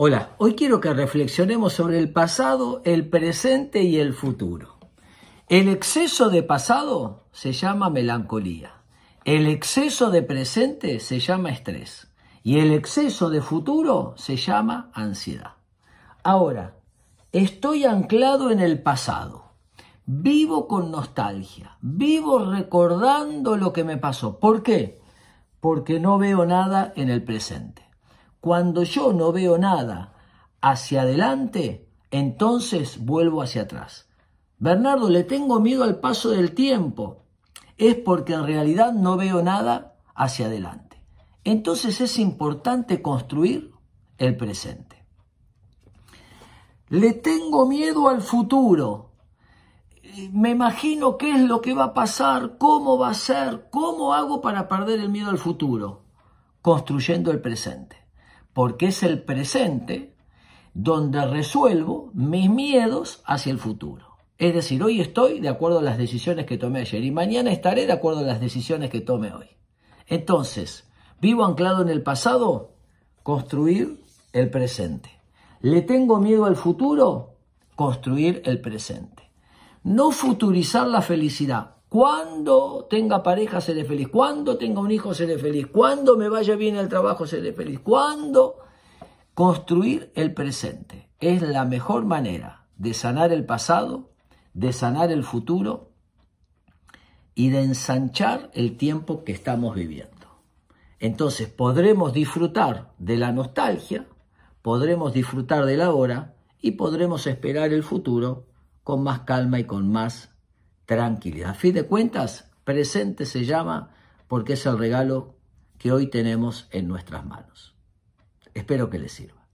Hola, hoy quiero que reflexionemos sobre el pasado, el presente y el futuro. El exceso de pasado se llama melancolía. El exceso de presente se llama estrés. Y el exceso de futuro se llama ansiedad. Ahora, estoy anclado en el pasado. Vivo con nostalgia. Vivo recordando lo que me pasó. ¿Por qué? Porque no veo nada en el presente. Cuando yo no veo nada hacia adelante, entonces vuelvo hacia atrás. Bernardo, le tengo miedo al paso del tiempo. Es porque en realidad no veo nada hacia adelante. Entonces es importante construir el presente. Le tengo miedo al futuro. Me imagino qué es lo que va a pasar, cómo va a ser, cómo hago para perder el miedo al futuro. Construyendo el presente porque es el presente donde resuelvo mis miedos hacia el futuro. Es decir, hoy estoy de acuerdo a las decisiones que tomé ayer y mañana estaré de acuerdo a las decisiones que tome hoy. Entonces, vivo anclado en el pasado, construir el presente. ¿Le tengo miedo al futuro? Construir el presente. No futurizar la felicidad, cuando tenga pareja seré feliz. Cuando tenga un hijo seré feliz. Cuando me vaya bien el trabajo seré feliz. Cuando construir el presente es la mejor manera de sanar el pasado, de sanar el futuro y de ensanchar el tiempo que estamos viviendo. Entonces podremos disfrutar de la nostalgia, podremos disfrutar de la hora y podremos esperar el futuro con más calma y con más tranquilidad. A fin de cuentas, presente se llama porque es el regalo que hoy tenemos en nuestras manos. Espero que les sirva.